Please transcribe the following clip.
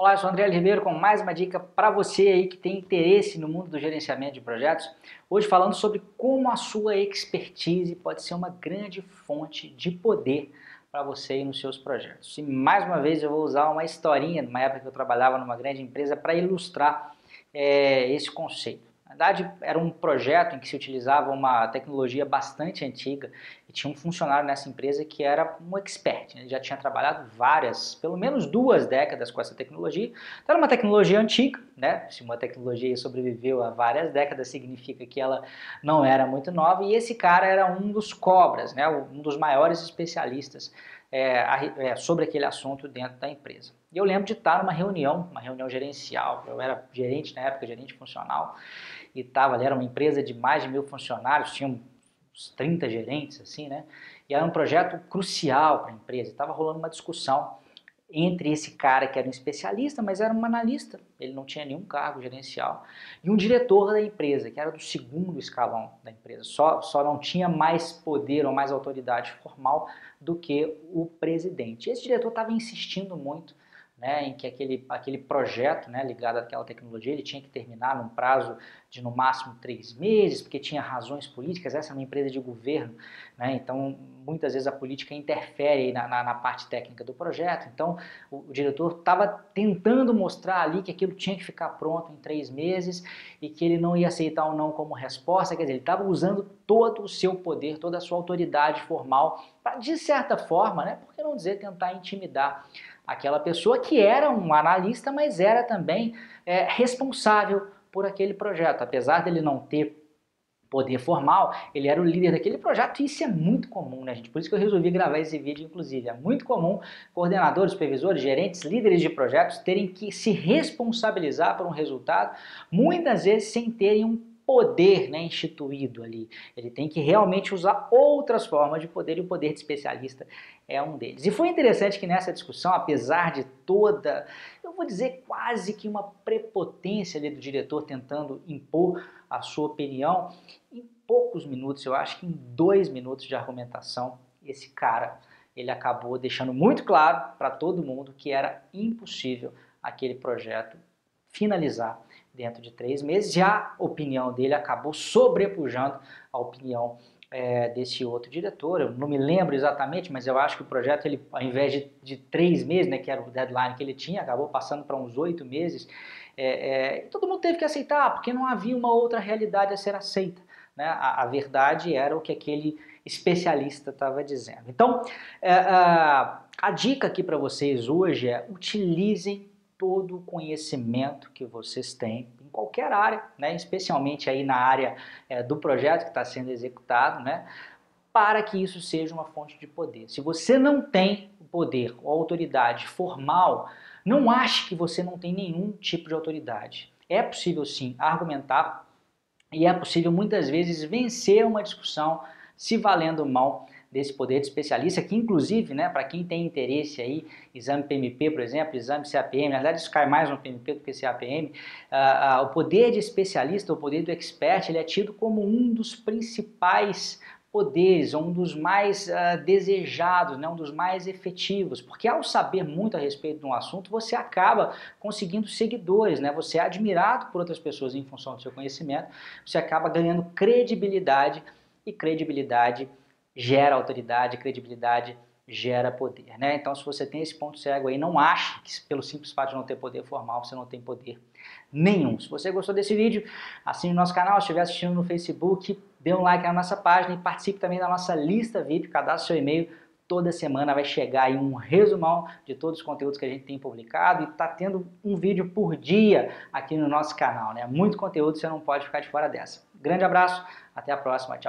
Olá, eu sou André Ribeiro com mais uma dica para você aí que tem interesse no mundo do gerenciamento de projetos. Hoje falando sobre como a sua expertise pode ser uma grande fonte de poder para você e nos seus projetos. E mais uma vez eu vou usar uma historinha, numa época que eu trabalhava numa grande empresa, para ilustrar é, esse conceito. Na verdade, era um projeto em que se utilizava uma tecnologia bastante antiga e tinha um funcionário nessa empresa que era um expert. Né? Ele já tinha trabalhado várias, pelo menos duas décadas com essa tecnologia. Então, era uma tecnologia antiga, né? Se uma tecnologia sobreviveu a várias décadas, significa que ela não era muito nova. E esse cara era um dos cobras, né? Um dos maiores especialistas é, é, sobre aquele assunto dentro da empresa. E eu lembro de estar numa reunião, uma reunião gerencial, eu era gerente na época, gerente funcional, e estava ali, era uma empresa de mais de mil funcionários, tinha uns 30 gerentes, assim, né? E era um projeto crucial para a empresa, estava rolando uma discussão entre esse cara que era um especialista, mas era um analista, ele não tinha nenhum cargo gerencial, e um diretor da empresa, que era do segundo escalão da empresa, só, só não tinha mais poder ou mais autoridade formal do que o presidente. Esse diretor estava insistindo muito né, em que aquele, aquele projeto né, ligado àquela tecnologia ele tinha que terminar num prazo de no máximo três meses, porque tinha razões políticas, essa é uma empresa de governo, né, então muitas vezes a política interfere na, na, na parte técnica do projeto, então o, o diretor estava tentando mostrar ali que aquilo tinha que ficar pronto em três meses e que ele não ia aceitar ou não como resposta, quer dizer, ele estava usando todo o seu poder, toda a sua autoridade formal para, de certa forma, né, por que não dizer, tentar intimidar aquela pessoa que era um analista, mas era também é, responsável por aquele projeto. Apesar dele não ter poder formal, ele era o líder daquele projeto e isso é muito comum, né, gente? Por isso que eu resolvi gravar esse vídeo, inclusive. É muito comum coordenadores, supervisores, gerentes, líderes de projetos terem que se responsabilizar por um resultado, muitas vezes sem terem um poder né, instituído ali. Ele tem que realmente usar outras formas de poder e o poder de especialista é um deles. E foi interessante que nessa discussão, apesar de toda, eu vou dizer quase que uma prepotência ali do diretor tentando impor a sua opinião, em poucos minutos, eu acho que em dois minutos de argumentação, esse cara ele acabou deixando muito claro para todo mundo que era impossível aquele projeto finalizar dentro de três meses e a opinião dele acabou sobrepujando a opinião é, desse outro diretor. Eu não me lembro exatamente, mas eu acho que o projeto, ele, ao invés de, de três meses, né, que era o deadline que ele tinha, acabou passando para uns oito meses. É, é, todo mundo teve que aceitar, porque não havia uma outra realidade a ser aceita. Né? A, a verdade era o que aquele especialista estava dizendo. Então, é, a, a dica aqui para vocês hoje é utilizem todo o conhecimento que vocês têm em qualquer área, né, especialmente aí na área é, do projeto que está sendo executado, né, para que isso seja uma fonte de poder. Se você não tem poder ou autoridade formal, não ache que você não tem nenhum tipo de autoridade. É possível sim argumentar e é possível muitas vezes vencer uma discussão se valendo mal desse poder de especialista, que inclusive, né, para quem tem interesse aí, exame PMP, por exemplo, exame CAPM, na verdade isso cai mais no PMP do que CAPM, uh, uh, o poder de especialista, o poder do expert, ele é tido como um dos principais poderes, um dos mais uh, desejados, né, um dos mais efetivos, porque ao saber muito a respeito de um assunto, você acaba conseguindo seguidores, né, você é admirado por outras pessoas em função do seu conhecimento, você acaba ganhando credibilidade e credibilidade gera autoridade, credibilidade gera poder, né? Então, se você tem esse ponto cego aí, não ache que pelo simples fato de não ter poder formal, você não tem poder nenhum. Se você gostou desse vídeo, assine o nosso canal, se estiver assistindo no Facebook, dê um like na nossa página e participe também da nossa lista VIP, cadastre seu e-mail, toda semana vai chegar aí um resumão de todos os conteúdos que a gente tem publicado e está tendo um vídeo por dia aqui no nosso canal, né? Muito conteúdo, você não pode ficar de fora dessa. Grande abraço, até a próxima, tchau.